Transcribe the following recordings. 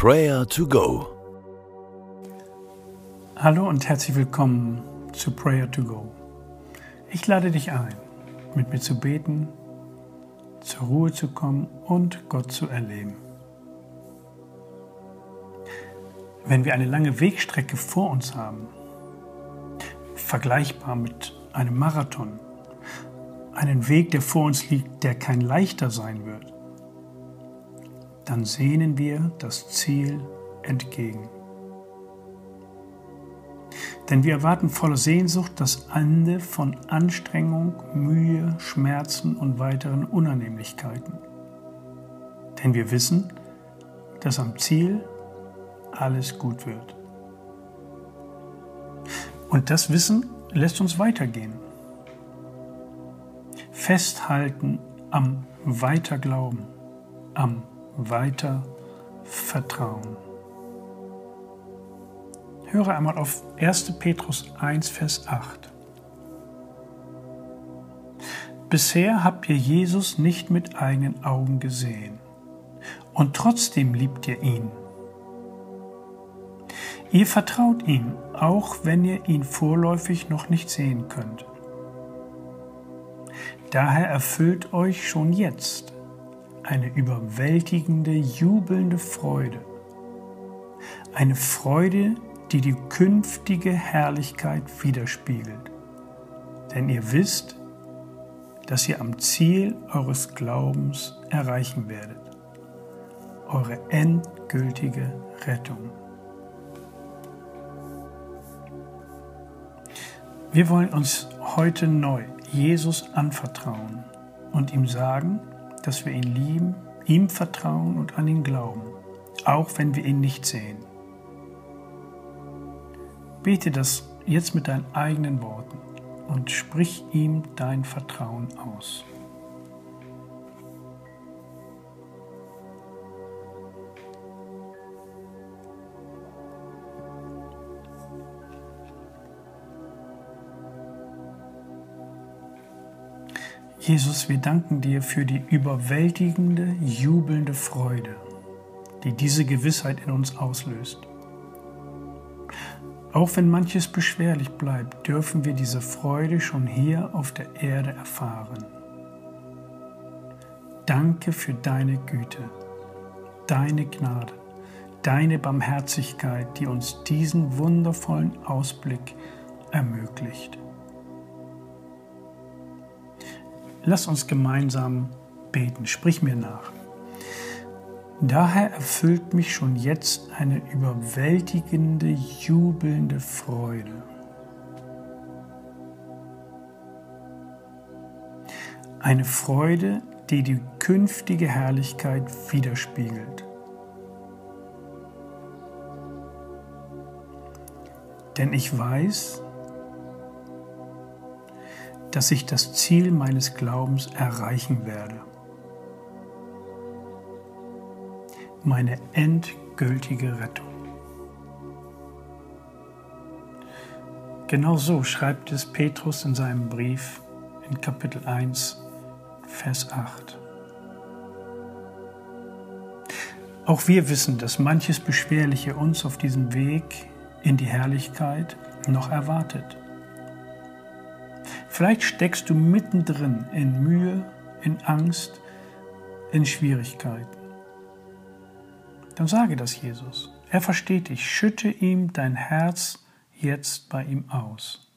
Prayer to Go. Hallo und herzlich willkommen zu Prayer to Go. Ich lade dich ein, mit mir zu beten, zur Ruhe zu kommen und Gott zu erleben. Wenn wir eine lange Wegstrecke vor uns haben, vergleichbar mit einem Marathon, einen Weg, der vor uns liegt, der kein leichter sein wird, dann sehnen wir das Ziel entgegen. Denn wir erwarten voller Sehnsucht das Ende von Anstrengung, Mühe, Schmerzen und weiteren Unannehmlichkeiten. Denn wir wissen, dass am Ziel alles gut wird. Und das Wissen lässt uns weitergehen. Festhalten am Weiterglauben, am weiter vertrauen. Höre einmal auf 1. Petrus 1, Vers 8. Bisher habt ihr Jesus nicht mit eigenen Augen gesehen und trotzdem liebt ihr ihn. Ihr vertraut ihm, auch wenn ihr ihn vorläufig noch nicht sehen könnt. Daher erfüllt euch schon jetzt eine überwältigende, jubelnde Freude. Eine Freude, die die künftige Herrlichkeit widerspiegelt. Denn ihr wisst, dass ihr am Ziel eures Glaubens erreichen werdet. Eure endgültige Rettung. Wir wollen uns heute neu Jesus anvertrauen und ihm sagen, dass wir ihn lieben, ihm vertrauen und an ihn glauben, auch wenn wir ihn nicht sehen. Bete das jetzt mit deinen eigenen Worten und sprich ihm dein Vertrauen aus. Jesus, wir danken dir für die überwältigende, jubelnde Freude, die diese Gewissheit in uns auslöst. Auch wenn manches beschwerlich bleibt, dürfen wir diese Freude schon hier auf der Erde erfahren. Danke für deine Güte, deine Gnade, deine Barmherzigkeit, die uns diesen wundervollen Ausblick ermöglicht. Lass uns gemeinsam beten. Sprich mir nach. Daher erfüllt mich schon jetzt eine überwältigende, jubelnde Freude. Eine Freude, die die künftige Herrlichkeit widerspiegelt. Denn ich weiß, dass ich das Ziel meines Glaubens erreichen werde. Meine endgültige Rettung. Genau so schreibt es Petrus in seinem Brief in Kapitel 1, Vers 8. Auch wir wissen, dass manches Beschwerliche uns auf diesem Weg in die Herrlichkeit noch erwartet. Vielleicht steckst du mittendrin in Mühe, in Angst, in Schwierigkeiten. Dann sage das Jesus. Er versteht dich. Schütte ihm dein Herz jetzt bei ihm aus.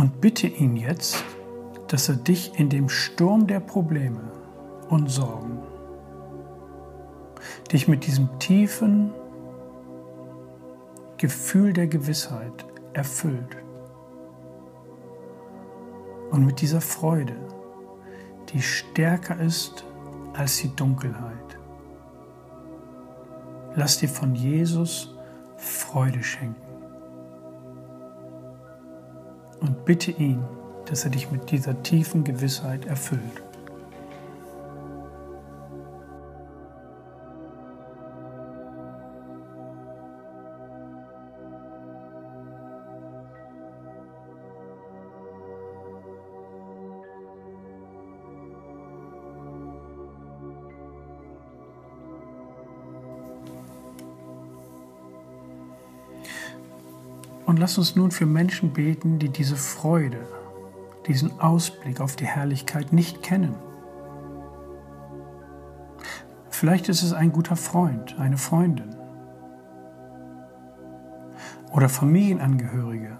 Und bitte ihn jetzt, dass er dich in dem Sturm der Probleme und Sorgen, dich mit diesem tiefen Gefühl der Gewissheit erfüllt und mit dieser Freude, die stärker ist als die Dunkelheit. Lass dir von Jesus Freude schenken. Und bitte ihn, dass er dich mit dieser tiefen Gewissheit erfüllt. Und lass uns nun für Menschen beten, die diese Freude, diesen Ausblick auf die Herrlichkeit nicht kennen. Vielleicht ist es ein guter Freund, eine Freundin oder Familienangehörige,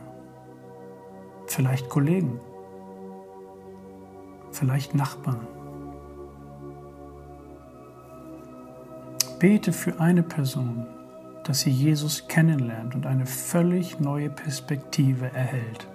vielleicht Kollegen, vielleicht Nachbarn. Bete für eine Person, dass sie Jesus kennenlernt und eine völlig neue Perspektive erhält.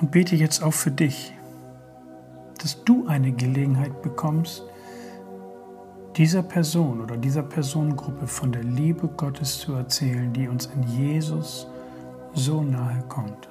Und bete jetzt auch für dich, dass du eine Gelegenheit bekommst, dieser Person oder dieser Personengruppe von der Liebe Gottes zu erzählen, die uns in Jesus so nahe kommt.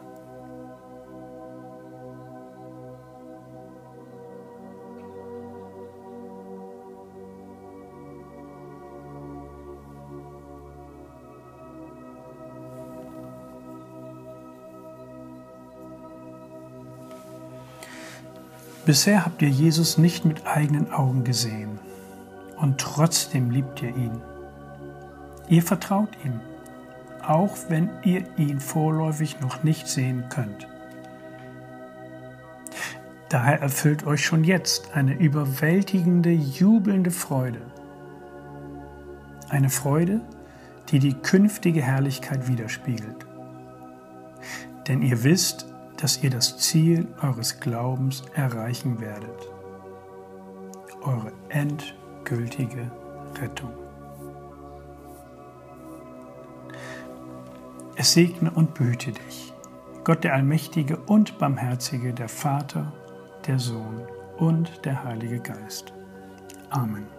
Bisher habt ihr Jesus nicht mit eigenen Augen gesehen und trotzdem liebt ihr ihn. Ihr vertraut ihm, auch wenn ihr ihn vorläufig noch nicht sehen könnt. Daher erfüllt euch schon jetzt eine überwältigende, jubelnde Freude. Eine Freude, die die künftige Herrlichkeit widerspiegelt. Denn ihr wisst, dass ihr das Ziel eures Glaubens erreichen werdet. Eure endgültige Rettung. Es segne und behüte dich, Gott der Allmächtige und Barmherzige, der Vater, der Sohn und der Heilige Geist. Amen.